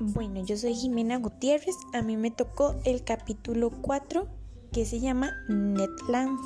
Bueno, yo soy Jimena Gutiérrez. A mí me tocó el capítulo 4 que se llama Netland.